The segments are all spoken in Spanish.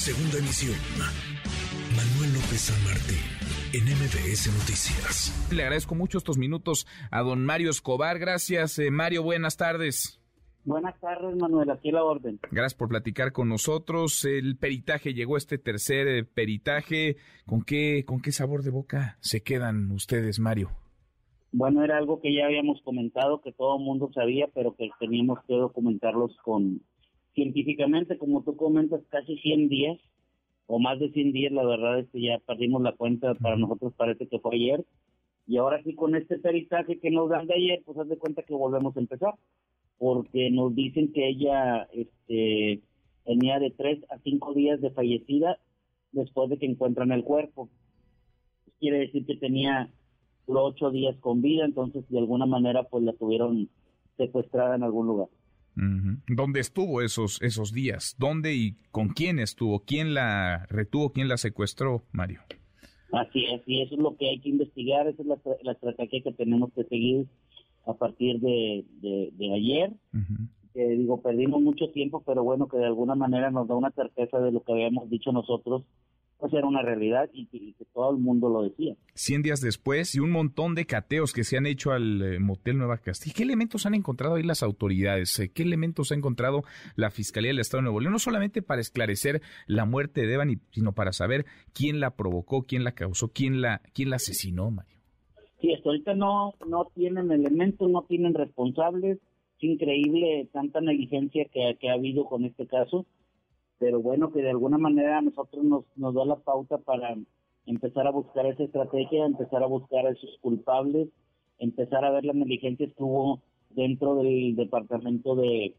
Segunda emisión. Manuel López San Martín, en MBS Noticias. Le agradezco mucho estos minutos a don Mario Escobar. Gracias, eh, Mario. Buenas tardes. Buenas tardes, Manuel. Aquí la orden. Gracias por platicar con nosotros. El peritaje llegó este tercer eh, peritaje. ¿Con qué, ¿Con qué sabor de boca se quedan ustedes, Mario? Bueno, era algo que ya habíamos comentado, que todo el mundo sabía, pero que teníamos que documentarlos con científicamente, como tú comentas, casi 100 días o más de 100 días, la verdad es que ya perdimos la cuenta, para nosotros parece que fue ayer, y ahora sí con este peritaje que nos dan de ayer, pues haz de cuenta que volvemos a empezar, porque nos dicen que ella este, tenía de 3 a 5 días de fallecida después de que encuentran el cuerpo. quiere decir que tenía 8 días con vida, entonces de alguna manera pues la tuvieron secuestrada en algún lugar. ¿Dónde estuvo esos, esos días? ¿Dónde y con quién estuvo? ¿Quién la retuvo? ¿Quién la secuestró, Mario? Así es, y eso es lo que hay que investigar, esa es la, estrategia que tenemos que seguir a partir de, de, ayer. que digo, perdimos mucho tiempo, pero bueno, que de alguna manera nos da una certeza de lo que habíamos dicho nosotros pues era una realidad y, que todo el mundo lo decía. Cien días después y un montón de cateos que se han hecho al eh, motel Nueva Castilla. ¿Qué elementos han encontrado ahí las autoridades? Eh, ¿Qué elementos ha encontrado la Fiscalía del Estado de Nuevo León? No solamente para esclarecer la muerte de Devani, sino para saber quién la provocó, quién la causó, quién la, quién la asesinó, Mario. Sí, hasta ahorita no, no tienen elementos, no tienen responsables. Es increíble tanta negligencia que, que ha habido con este caso pero bueno, que de alguna manera a nosotros nos, nos da la pauta para empezar a buscar esa estrategia, empezar a buscar a esos culpables, empezar a ver las negligencias que hubo dentro del departamento de,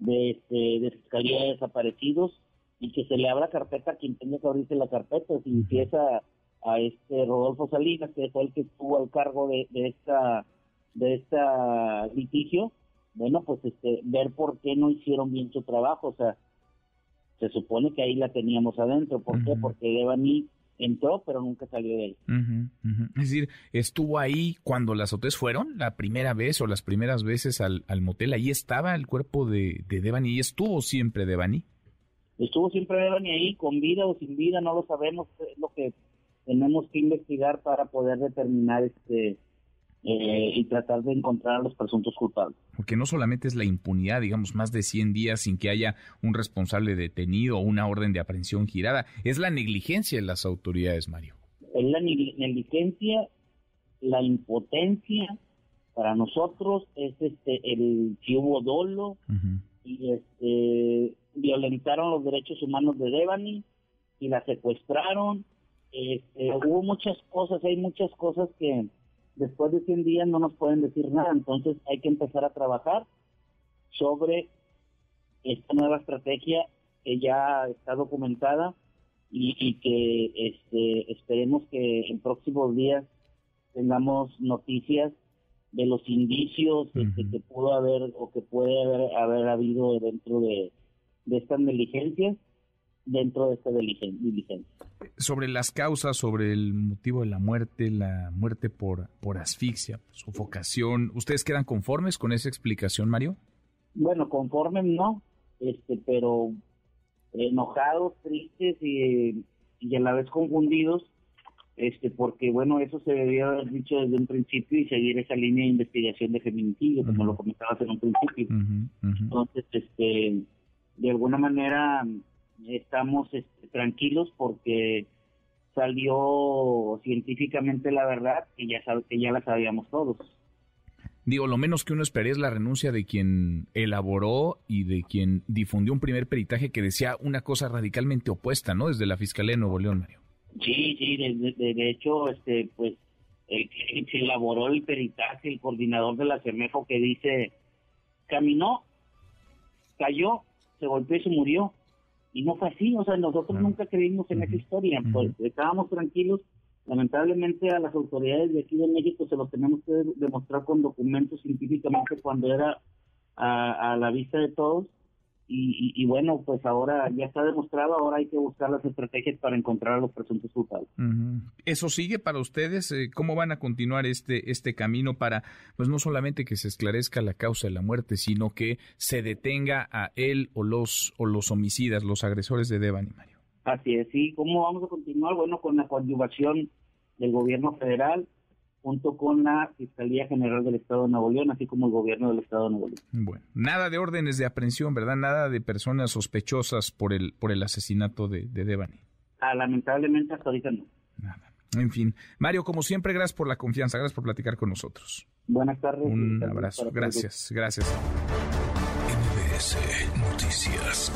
de, este, de Fiscalía de Desaparecidos y que se le abra carpeta a quien tenga que abrirse la carpeta. Si empieza a este Rodolfo Salinas, que fue el que estuvo al cargo de, de esta de esta litigio, bueno, pues este ver por qué no hicieron bien su trabajo, o sea, se supone que ahí la teníamos adentro. ¿Por qué? Porque Devani entró, pero nunca salió de ahí. Es decir, estuvo ahí cuando las hoteles fueron, la primera vez o las primeras veces al, motel, ahí estaba el cuerpo de, de Devani y estuvo siempre Devani. Estuvo siempre Devani ahí, con vida o sin vida, no lo sabemos, es lo que tenemos que investigar para poder determinar este eh, y tratar de encontrar a los presuntos culpables. Porque no solamente es la impunidad, digamos, más de 100 días sin que haya un responsable detenido o una orden de aprehensión girada, es la negligencia de las autoridades, Mario. Es la negligencia, la impotencia, para nosotros es este el que hubo dolo y este violentaron los derechos humanos de Devani y la secuestraron. Este, hubo muchas cosas, hay muchas cosas que después de 100 días no nos pueden decir nada, entonces hay que empezar a trabajar sobre esta nueva estrategia que ya está documentada y, que este, esperemos que en próximos días tengamos noticias de los indicios que pudo haber o que puede haber, haber habido dentro de, de estas negligencias dentro de esta diligencia. Sobre las causas, sobre el motivo de la muerte, la muerte por, por asfixia, sofocación, ¿ustedes quedan conformes con esa explicación, Mario? Bueno, conformes no, este, pero enojados, tristes y, y a la vez confundidos, este, porque bueno, eso se debió haber dicho desde un principio y seguir esa línea de investigación de feminicidio, como lo comentabas en un principio. Entonces, este, de alguna manera estamos este, tranquilos porque salió científicamente la verdad que ya que ya la sabíamos todos. Digo, lo menos que uno esperaría es la renuncia de quien elaboró y de quien difundió un primer peritaje que decía una cosa radicalmente opuesta, ¿no? Desde la Fiscalía de Nuevo León, Mario. Sí, sí, de, hecho, este, pues, el que se elaboró el peritaje, el coordinador de la CEMEFO que dice, caminó, cayó, se golpeó y se murió. Y no fue así, o sea, nosotros nunca creímos en esa historia, pues estábamos tranquilos. Lamentablemente a las autoridades de aquí de México se lo tenemos que demostrar con documentos científicamente cuando era a, la vista de todos y, bueno, pues ahora ya está demostrado, ahora hay que buscar las estrategias para encontrar a los presuntos culpables. ¿Eso sigue para ustedes? Eh, ¿Cómo van a continuar este, este camino para, pues no solamente que se esclarezca la causa de la muerte, sino que se detenga a él o los, o los homicidas, los agresores de Devani, Mario? Así es, sí. ¿Cómo vamos a continuar? Bueno, con la coadyuvación del gobierno federal, junto con la Fiscalía General del Estado de Nuevo León, así como el gobierno del Estado de Nuevo León. Bueno, nada de órdenes de aprehensión, ¿verdad? Nada de personas sospechosas por el, por el asesinato de, de Devani. Ah, lamentablemente hasta ahorita no. Nada. En fin, Mario, como siempre, gracias por la confianza, gracias por platicar con nosotros. Buenas tardes. Un abrazo, gracias, gracias. NBS Noticias.